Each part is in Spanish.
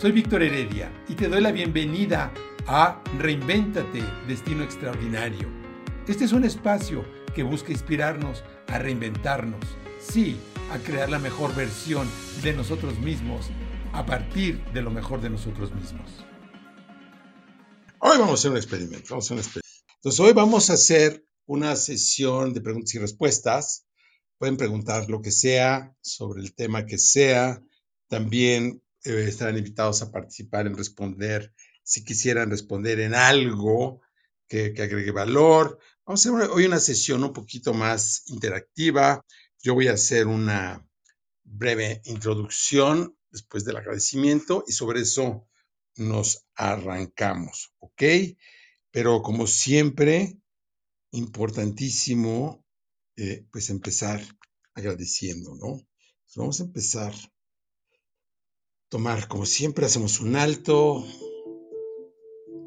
Soy Víctor Heredia y te doy la bienvenida a Reinvéntate, Destino Extraordinario. Este es un espacio que busca inspirarnos a reinventarnos, sí, a crear la mejor versión de nosotros mismos a partir de lo mejor de nosotros mismos. Hoy vamos a hacer un experimento. Vamos a hacer un experimento. Entonces, hoy vamos a hacer una sesión de preguntas y respuestas. Pueden preguntar lo que sea sobre el tema que sea. También eh, estarán invitados a participar en responder, si quisieran responder en algo que, agregue valor. Vamos a hacer hoy una sesión un poquito más interactiva. Yo voy a hacer una breve introducción después del agradecimiento y sobre eso nos arrancamos, ¿ok? Pero como siempre, importantísimo, eh, pues empezar agradeciendo, ¿no? vamos a empezar tomar, como siempre, hacemos un alto,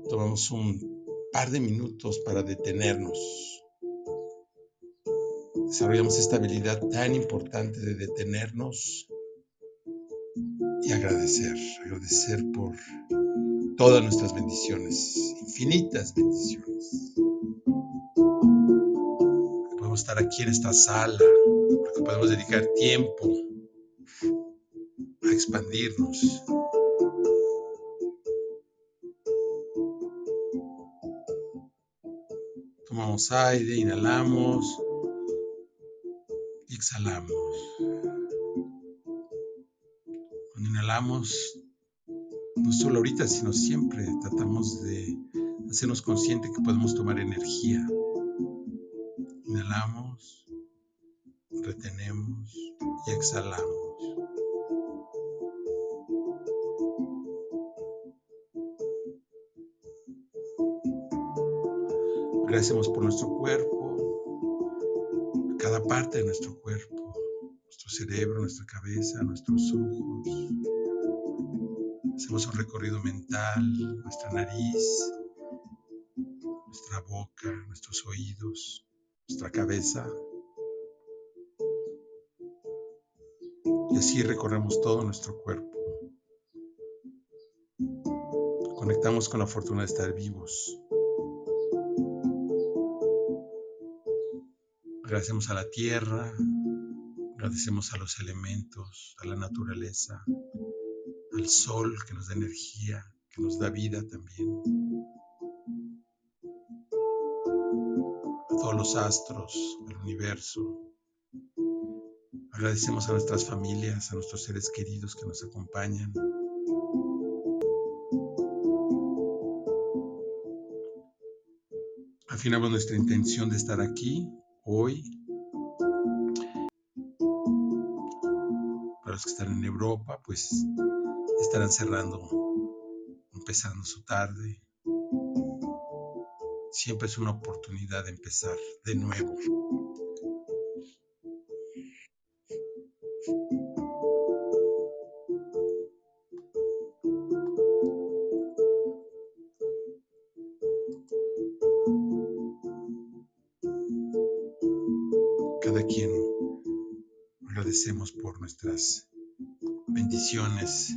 tomamos un par de minutos para detenernos. Desarrollamos esta habilidad tan importante de detenernos y agradecer, agradecer por todas nuestras bendiciones, infinitas bendiciones. podemos estar aquí en esta sala, podemos dedicar tiempo expandirnos. Tomamos aire, inhalamos y exhalamos. Cuando inhalamos, no solo ahorita, sino siempre tratamos de hacernos conscientes que podemos tomar energía. Inhalamos, retenemos y exhalamos. Agradecemos por nuestro cuerpo, cada parte de nuestro cuerpo, nuestro cerebro, nuestra cabeza, nuestros ojos. Hacemos un recorrido mental, nuestra nariz, nuestra boca, nuestros oídos, nuestra cabeza. Y así recorremos todo nuestro cuerpo. Conectamos con la fortuna de estar vivos. Agradecemos a la tierra, agradecemos a los elementos, a la naturaleza, al sol que nos da energía, que nos da vida también, a todos los astros, al universo. Agradecemos a nuestras familias, a nuestros seres queridos que nos acompañan. Afinamos nuestra intención de estar aquí hoy. Para los que están en Europa, pues estarán cerrando, empezando su tarde. Siempre es una oportunidad de empezar de nuevo. Por nuestras bendiciones,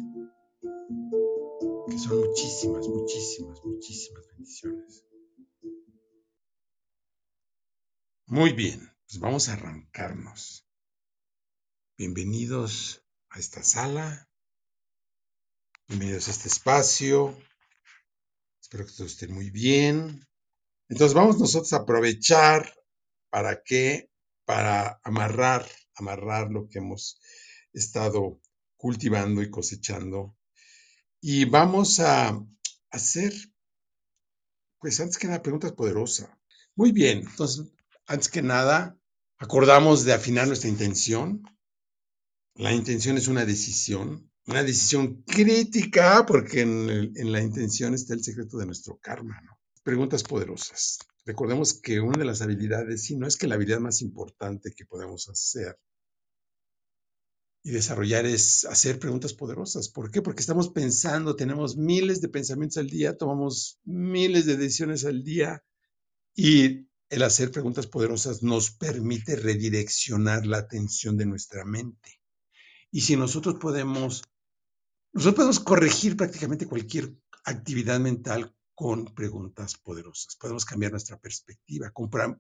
que son muchísimas, muchísimas, muchísimas bendiciones. Muy bien, pues vamos a arrancarnos. Bienvenidos a esta sala, bienvenidos a este espacio. Espero que todos estén muy bien. Entonces vamos nosotros a aprovechar para qué, para amarrar amarrar lo que hemos estado cultivando y cosechando. Y vamos a hacer, pues antes que nada, preguntas poderosas. Muy bien, entonces, antes que nada, acordamos de afinar nuestra intención. La intención es una decisión, una decisión crítica, porque en, en la intención está el secreto de nuestro karma. Preguntas poderosas. Recordemos que una de las habilidades, si no es que la habilidad más importante que podemos hacer y desarrollar es hacer preguntas poderosas. ¿Por qué? Porque estamos pensando, tenemos miles de pensamientos al día, tomamos miles de decisiones al día y el hacer preguntas poderosas nos permite redireccionar la atención de nuestra mente. Y si nosotros podemos Nosotros podemos corregir prácticamente cualquier actividad mental con preguntas poderosas. Podemos cambiar nuestra perspectiva,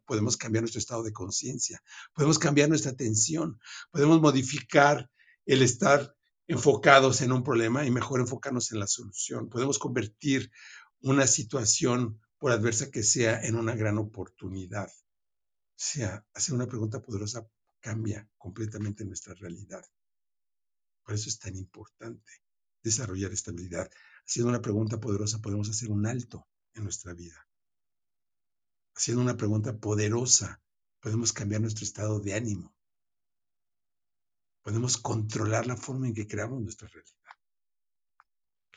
podemos cambiar nuestro estado de conciencia, podemos cambiar nuestra atención, podemos modificar el estar enfocados en un problema y mejor enfocarnos en la solución. Podemos convertir una situación, por adversa que sea, en una gran oportunidad. O sea, hacer una pregunta poderosa cambia completamente nuestra realidad. Por eso es tan importante desarrollar estabilidad. Haciendo una pregunta poderosa podemos hacer un alto en nuestra vida. Haciendo una pregunta poderosa podemos cambiar nuestro estado de ánimo. Podemos controlar la forma en que creamos nuestra realidad.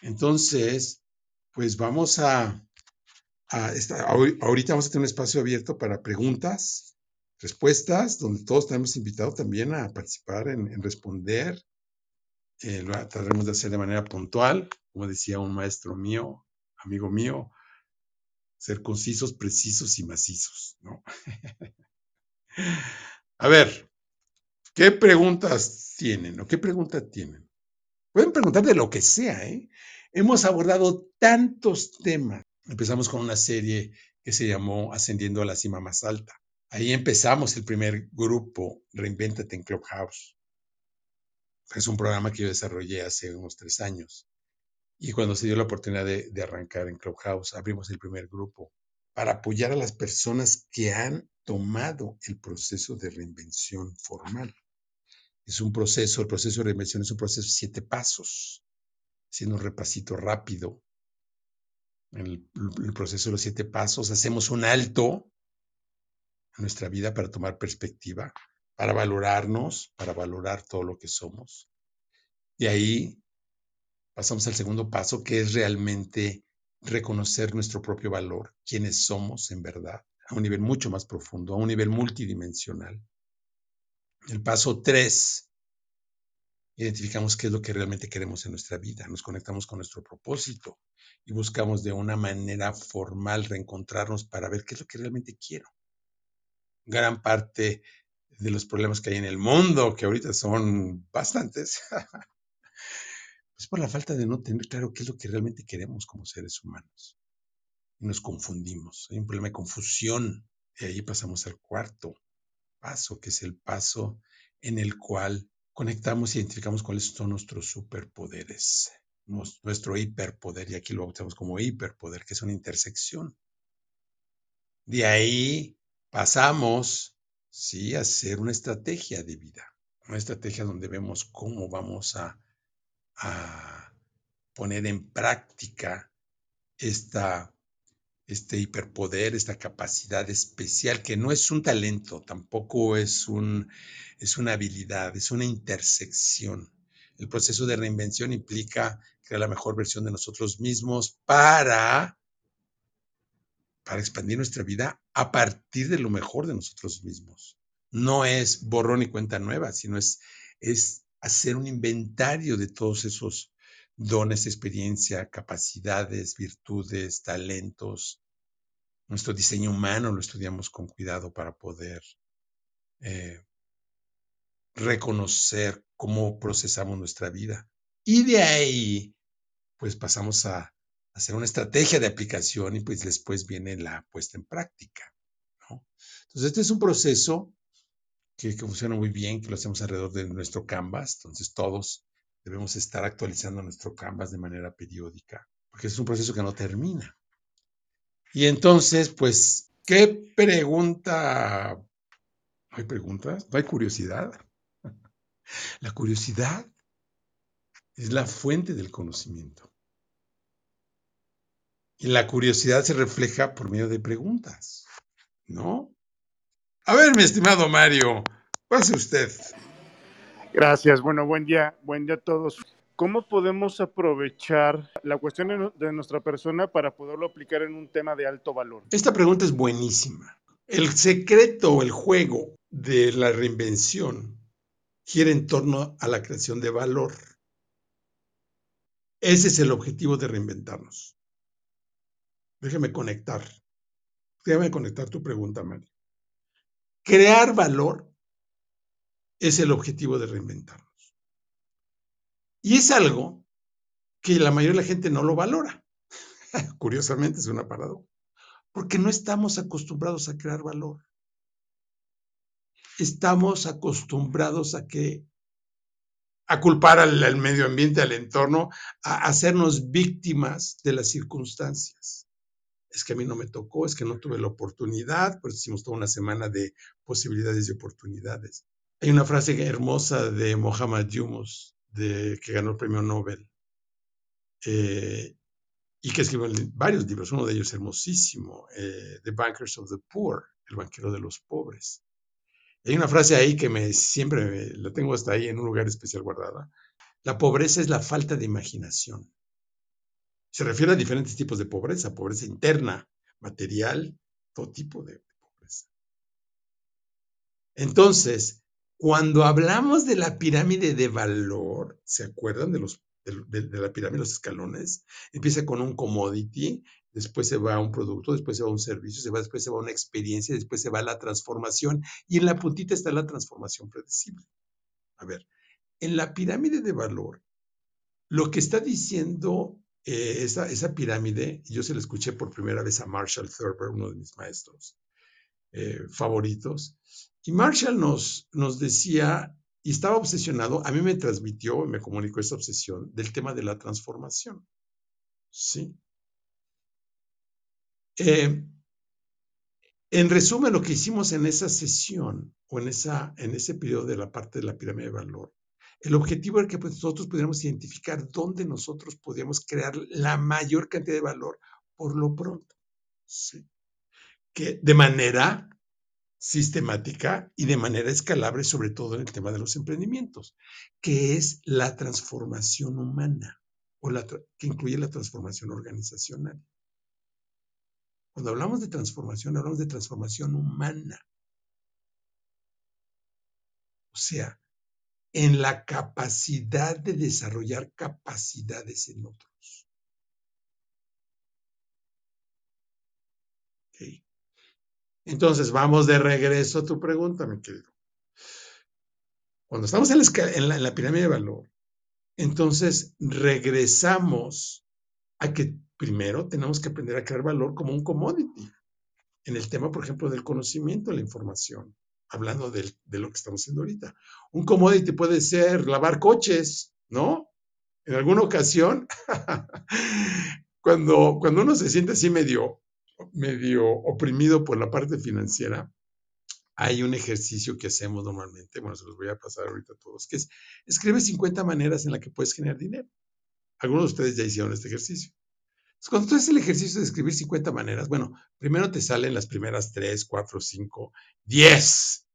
Entonces, pues vamos a, a ahorita vamos a tener un espacio abierto para preguntas, respuestas, donde todos estamos invitados también a participar en responder eh, lo trataremos de hacer de manera puntual, como decía un maestro mío, amigo mío, ser concisos, precisos y macizos, ¿no? A ver, ¿qué preguntas tienen o qué pregunta tienen? Pueden preguntar de lo que sea, ¿eh? Hemos abordado tantos temas. Empezamos con una serie que se llamó Ascendiendo a la cima más alta. Ahí empezamos el primer grupo, Reinventate en Clubhouse. Es un programa que yo desarrollé hace unos tres años. Y cuando se dio la oportunidad de, arrancar en Clubhouse, abrimos el primer grupo para apoyar a las personas que han tomado el proceso de reinvención formal. Es un proceso, el proceso de reinvención es un proceso de siete pasos. Haciendo un repasito rápido. El proceso de los siete pasos hacemos un alto en nuestra vida para tomar perspectiva para valorarnos, para valorar todo lo que somos. Y ahí pasamos al segundo paso, que es realmente reconocer nuestro propio valor, quiénes somos en verdad, a un nivel mucho más profundo, a un nivel multidimensional. El paso tres, identificamos qué es lo que realmente queremos en nuestra vida, nos conectamos con nuestro propósito y buscamos de una manera formal reencontrarnos para ver qué es lo que realmente quiero. Gran parte de los problemas que hay en el mundo, que ahorita son bastantes, es por la falta de no tener claro qué es lo que realmente queremos como seres humanos. Y nos confundimos. Hay un problema de confusión. Y ahí pasamos al cuarto paso, que es el paso en el cual conectamos y identificamos cuáles son nuestros superpoderes, nuestro hiperpoder, y aquí lo bautizamos como hiperpoder, que es una intersección. De ahí pasamos ¿sí? hacer una estrategia de vida, una estrategia donde vemos cómo vamos a, a poner en práctica esta, este hiperpoder, esta capacidad especial, que no es un talento, tampoco es, un, es una habilidad, es una intersección. El proceso de reinvención implica crear la mejor versión de nosotros mismos para para expandir nuestra vida a partir de lo mejor de nosotros mismos. No es borrón y cuenta nueva, sino es, es hacer un inventario de todos esos dones, experiencia, capacidades, virtudes, talentos. Nuestro diseño humano lo estudiamos con cuidado para poder eh, reconocer cómo procesamos nuestra vida. Y de ahí, pues pasamos a hacer una estrategia de aplicación y pues después viene la puesta en práctica. Entonces, este es un proceso que, funciona muy bien, que lo hacemos alrededor de nuestro Canvas. Entonces, todos debemos estar actualizando nuestro Canvas de manera periódica, porque es un proceso que no termina. Y entonces, pues, ¿qué pregunta? hay preguntas? ¿No hay curiosidad? La curiosidad es la fuente del conocimiento. Y la curiosidad se refleja por medio de preguntas, ¿no? A ver, mi estimado Mario, pase usted. Gracias. Bueno, buen día, buen día a todos. ¿Cómo podemos aprovechar la cuestión de nuestra persona para poderlo aplicar en un tema de alto valor? Esta pregunta es buenísima. El secreto o el juego de la reinvención gira en torno a la creación de valor. Ese es el objetivo de reinventarnos. Déjame conectar. Déjame conectar tu pregunta, Mario. Crear valor es el objetivo de reinventarnos. Y es algo que la mayoría de la gente no lo valora. Curiosamente es una paradoja, porque no estamos acostumbrados a crear valor. Estamos acostumbrados a que a culpar al, medio ambiente, al entorno, a hacernos víctimas de las circunstancias. Es que a mí no me tocó, es que no tuve la oportunidad, pues hicimos toda una semana de posibilidades y oportunidades. Hay una frase hermosa de Mohammad Yunus, de, que ganó el premio Nobel, eh, y que escribió varios libros, uno de ellos hermosísimo, eh, The Bankers of the Poor, el banquero de los pobres. Hay una frase ahí que me siempre la tengo hasta ahí en un lugar especial guardada. La pobreza es la falta de imaginación. Se refiere a diferentes tipos de pobreza, pobreza interna, material, todo tipo de pobreza. Entonces, cuando hablamos de la pirámide de valor, ¿se acuerdan de, los, de, la pirámide, los escalones? Empieza con un commodity, después se va a un producto, después se va a un servicio, después se va a una experiencia, después se va a la transformación y en la puntita está la transformación predecible. A ver, en la pirámide de valor, lo que está diciendo eh, esa, esa, pirámide, yo se la escuché por primera vez a Marshall Thurber, uno de mis maestros eh, favoritos, y Marshall nos, nos decía, y estaba obsesionado, a mí me transmitió, me comunicó esa obsesión del tema de la transformación. ¿Sí? Eh, en resumen, lo que hicimos en esa sesión o en, esa, en ese periodo de la parte de la pirámide de valor, el objetivo era que pues, nosotros pudiéramos identificar dónde nosotros podíamos crear la mayor cantidad de valor por lo pronto. ¿sí? Que de manera sistemática y de manera escalable, sobre todo en el tema de los emprendimientos, que es la transformación humana o la, que incluye la transformación organizacional. Cuando hablamos de transformación, hablamos de transformación humana. O sea, en la capacidad de desarrollar capacidades en otros. Entonces, vamos de regreso a tu pregunta, mi querido. Cuando estamos en la, en la pirámide de valor, entonces regresamos a que primero tenemos que aprender a crear valor como un commodity. En el tema, por ejemplo, del conocimiento, la información, hablando de, lo que estamos haciendo ahorita. Un commodity puede ser lavar coches, ¿no? En alguna ocasión, cuando, cuando uno se siente así medio, medio oprimido por la parte financiera, hay un ejercicio que hacemos normalmente, bueno, se los voy a pasar ahorita a todos, que es escribe 50 maneras en las que puedes generar dinero. Algunos de ustedes ya hicieron este ejercicio. Cuando tú haces el ejercicio de escribir 50 maneras, bueno, primero te salen las primeras 3, 4, 5, 10.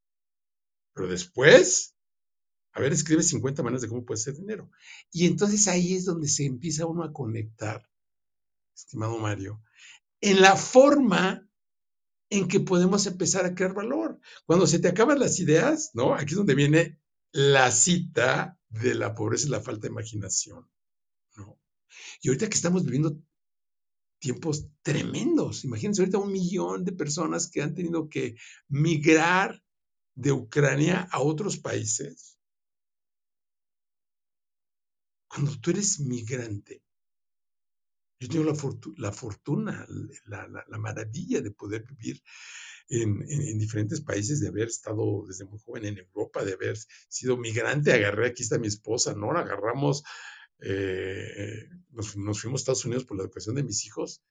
Pero después, a ver, escribe 50 maneras de cómo puedes hacer dinero. Y entonces ahí es donde se empieza uno a conectar, estimado Mario, en la forma en que podemos empezar a crear valor. Cuando se te acaban las ideas, ¿no? Aquí es donde viene la cita de la pobreza y la falta de imaginación, ¿no? Y ahorita que estamos viviendo tiempos tremendos. Imagínense ahorita un millón de personas que han tenido que migrar de Ucrania a otros países. Cuando tú eres migrante, yo tengo la, la fortuna, la, maravilla de poder vivir en, diferentes países, de haber estado desde muy joven en Europa, de haber sido migrante. Agarré, aquí está mi esposa, ¿no? Agarramos eh, nos, fuimos a Estados Unidos por la educación de mis hijos,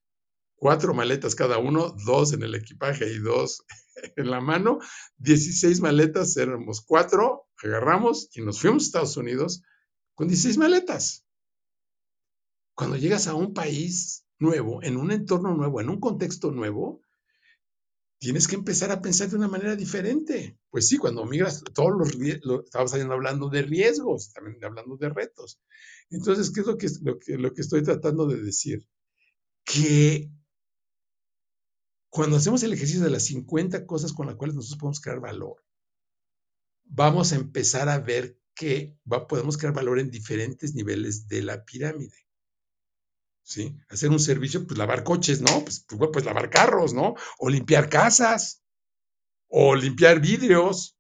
cuatro maletas cada uno, dos en el equipaje y dos en la mano, 16 maletas, éramos cuatro, agarramos y nos fuimos a Estados Unidos con 16 maletas. Cuando llegas a un país nuevo, en un entorno nuevo, en un contexto nuevo, tienes que empezar a pensar de una manera diferente. Pues sí, cuando migras, todos los, lo, estabas hablando de riesgos, también hablando de retos. Entonces, ¿qué es lo que, lo que, lo que estoy tratando de decir? Que cuando hacemos el ejercicio de las 50 cosas con las cuales nosotros podemos crear valor, vamos a empezar a ver que podemos crear valor en diferentes niveles de la pirámide. Hacer un servicio, pues lavar coches, ¿no? Pues, pues, pues, lavar carros, ¿no? O limpiar casas, o limpiar vidrios,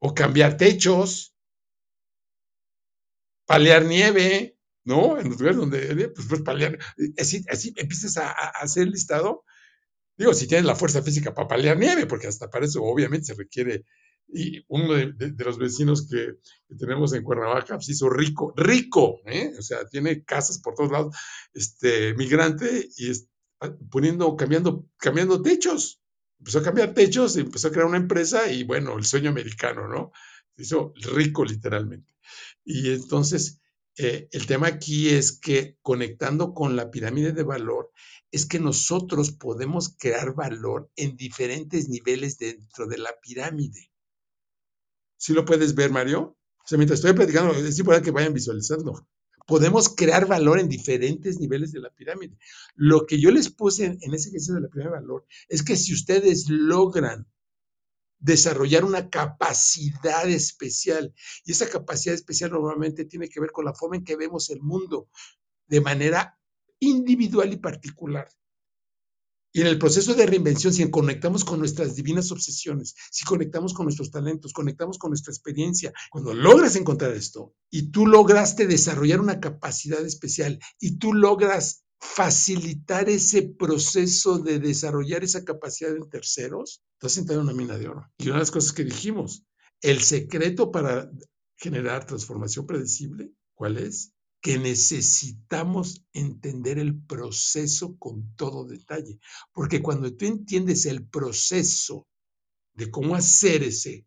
o cambiar techos, palear nieve, ¿no? En los lugares donde, pues, pues así, así empiezas a, a hacer listado. Digo, si tienes la fuerza física para paliar nieve, porque hasta para eso obviamente se requiere y uno de, los vecinos que, tenemos en Cuernavaca se hizo rico, rico, ¿eh? o sea, tiene casas por todos lados, este, migrante, y es, poniendo, cambiando, cambiando techos. Empezó a cambiar techos, empezó a crear una empresa y bueno, el sueño americano, ¿no? Se hizo rico literalmente. Y entonces, eh, el tema aquí es que conectando con la pirámide de valor, es que nosotros podemos crear valor en diferentes niveles dentro de la pirámide. ¿Sí lo puedes ver, Mario? O sea, mientras estoy platicando, es importante que vayan visualizando. Podemos crear valor en diferentes niveles de la pirámide. Lo que yo les puse en, ese ejercicio de la pirámide de valor es que si ustedes logran desarrollar una capacidad especial, y esa capacidad especial normalmente tiene que ver con la forma en que vemos el mundo de manera individual y particular. Y en el proceso de reinvención, si conectamos con nuestras divinas obsesiones, si conectamos con nuestros talentos, conectamos con nuestra experiencia, cuando logras encontrar esto y tú lograste desarrollar una capacidad especial y tú logras facilitar ese proceso de desarrollar esa capacidad en terceros, estás entrando en una mina de oro. Y una de las cosas que dijimos, el secreto para generar transformación predecible, ¿cuál es? Que necesitamos entender el proceso con todo detalle. Porque cuando tú entiendes el proceso de cómo hacer ese,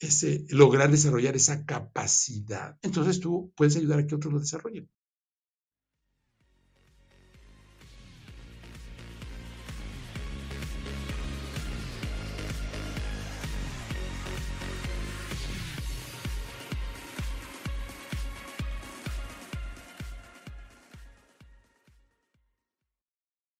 ese, lograr desarrollar esa capacidad, entonces tú puedes ayudar a que otros lo desarrollen.